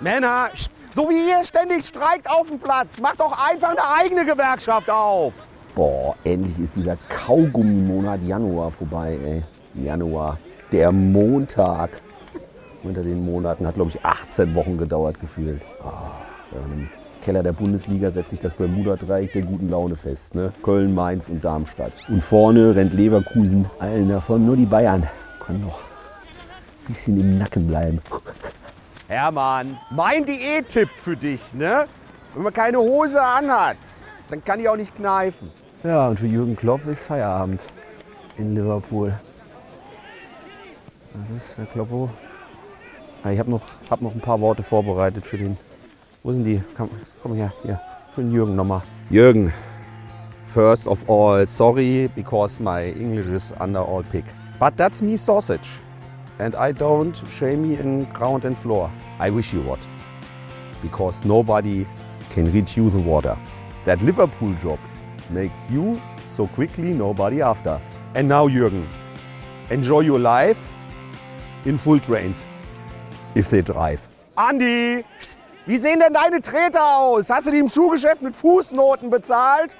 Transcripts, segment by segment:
Männer, so wie ihr ständig streikt auf dem Platz, macht doch einfach eine eigene Gewerkschaft auf. Boah, endlich ist dieser Kaugummimonat Januar vorbei, ey. Januar, der Montag. Unter den Monaten hat, glaube ich, 18 Wochen gedauert gefühlt. Ah, Im Keller der Bundesliga setzt sich das Bermuda-Dreieck der guten Laune fest. Ne? Köln, Mainz und Darmstadt. Und vorne rennt Leverkusen. Allen davon nur die Bayern. Können noch ein bisschen im Nacken bleiben. Hermann, mein Diättipp für dich, ne? Wenn man keine Hose anhat, dann kann ich auch nicht kneifen. Ja, und für Jürgen Klopp ist Feierabend in Liverpool. Das ist der Kloppo. Ja, ich habe noch, hab noch ein paar Worte vorbereitet für den. Wo sind die? Komm, komm her, hier. Für den Jürgen nochmal. Jürgen, first of all, sorry because my English is under all pick. But that's me sausage. And I don't shame me in ground and floor. I wish you what. Because nobody can reach you the water. That Liverpool job makes you so quickly nobody after. And now, Jürgen, enjoy your life in full trains. If they drive. Andi, wie sehen denn deine Treter aus? Hast du die im Schuhgeschäft mit Fußnoten bezahlt?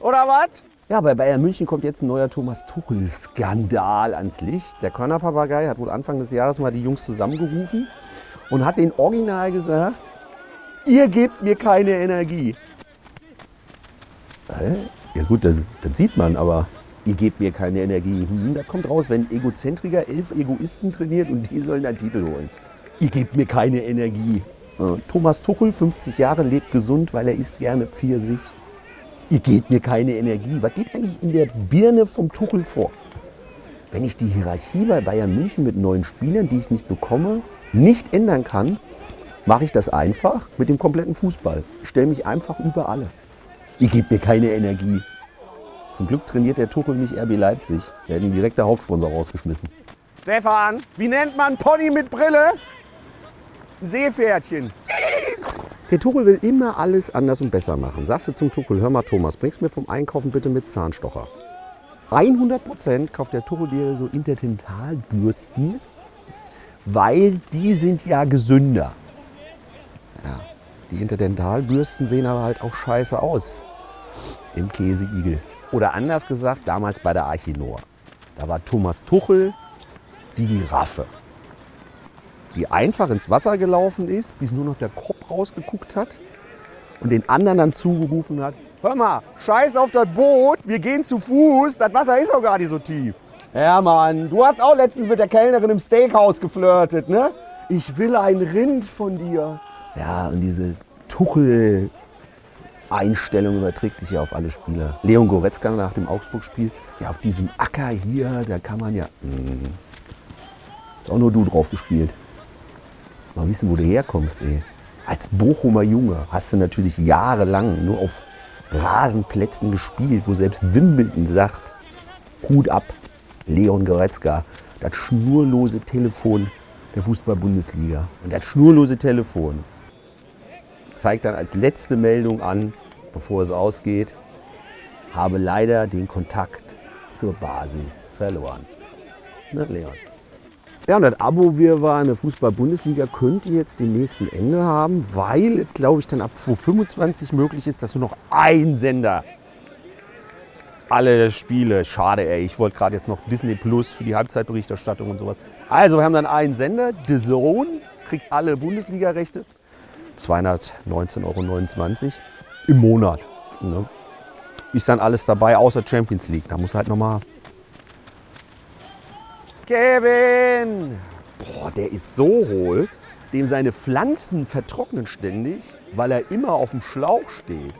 Oder was? Ja, bei Bayern München kommt jetzt ein neuer Thomas Tuchel-Skandal ans Licht. Der Körnerpapagei hat wohl Anfang des Jahres mal die Jungs zusammengerufen und hat den Original gesagt, ihr gebt mir keine Energie. Hä? Ja gut, das, das sieht man, aber ihr gebt mir keine Energie. Hm, da kommt raus, wenn Egozentriker elf Egoisten trainiert und die sollen einen Titel holen. Ihr gebt mir keine Energie. Äh, Thomas Tuchel, 50 Jahre, lebt gesund, weil er isst gerne Pfirsich. Ihr gebt mir keine Energie. Was geht eigentlich in der Birne vom Tuchel vor? Wenn ich die Hierarchie bei Bayern München mit neuen Spielern, die ich nicht bekomme, nicht ändern kann, mache ich das einfach mit dem kompletten Fußball. Ich stelle mich einfach über alle. Ihr gebt mir keine Energie. Zum Glück trainiert der Tuchel nicht RB Leipzig. Der hat ihn direkt der Hauptsponsor rausgeschmissen. Stefan, wie nennt man Pony mit Brille? Ein Seepferdchen. Der Tuchel will immer alles anders und besser machen. Sagst du zum Tuchel, hör mal Thomas, bringst mir vom Einkaufen bitte mit Zahnstocher. 100% kauft der Tuchel dir so Interdentalbürsten, weil die sind ja gesünder. Ja, die Interdentalbürsten sehen aber halt auch scheiße aus im Käseigel. Oder anders gesagt, damals bei der Archinor. Da war Thomas Tuchel die Giraffe, die einfach ins Wasser gelaufen ist, bis nur noch der Kopf rausgeguckt hat und den anderen dann zugerufen hat, Hör mal, scheiß auf das Boot, wir gehen zu Fuß, das Wasser ist doch gar nicht so tief. Hermann, du hast auch letztens mit der Kellnerin im Steakhouse geflirtet, ne? Ich will ein Rind von dir. Ja, und diese Tuchel-Einstellung überträgt sich ja auf alle Spieler. Leon Goretzka nach dem Augsburg-Spiel, ja, auf diesem Acker hier, da kann man ja. Mh, ist auch nur du drauf gespielt. Mal wissen, wo du herkommst, ey. Als Bochumer Junge hast du natürlich jahrelang nur auf Rasenplätzen gespielt, wo selbst Wimbledon sagt, Hut ab, Leon Goretzka, das schnurlose Telefon der Fußball-Bundesliga. Und das schnurlose Telefon zeigt dann als letzte Meldung an, bevor es ausgeht, habe leider den Kontakt zur Basis verloren. Ne, Leon? Ja, und das Abo-Wirrwarr in der Fußball-Bundesliga könnte jetzt den nächsten Ende haben, weil es, glaube ich, dann ab 2025 möglich ist, dass nur noch ein Sender alle Spiele, schade ey, ich wollte gerade jetzt noch Disney Plus für die Halbzeitberichterstattung und sowas. Also wir haben dann einen Sender, The Zone, kriegt alle Bundesliga-Rechte, 219,29 Euro im Monat. Ne? Ist dann alles dabei, außer Champions League. Da muss halt nochmal Kevin! Boah, der ist so hohl, dem seine Pflanzen vertrocknen ständig, weil er immer auf dem Schlauch steht.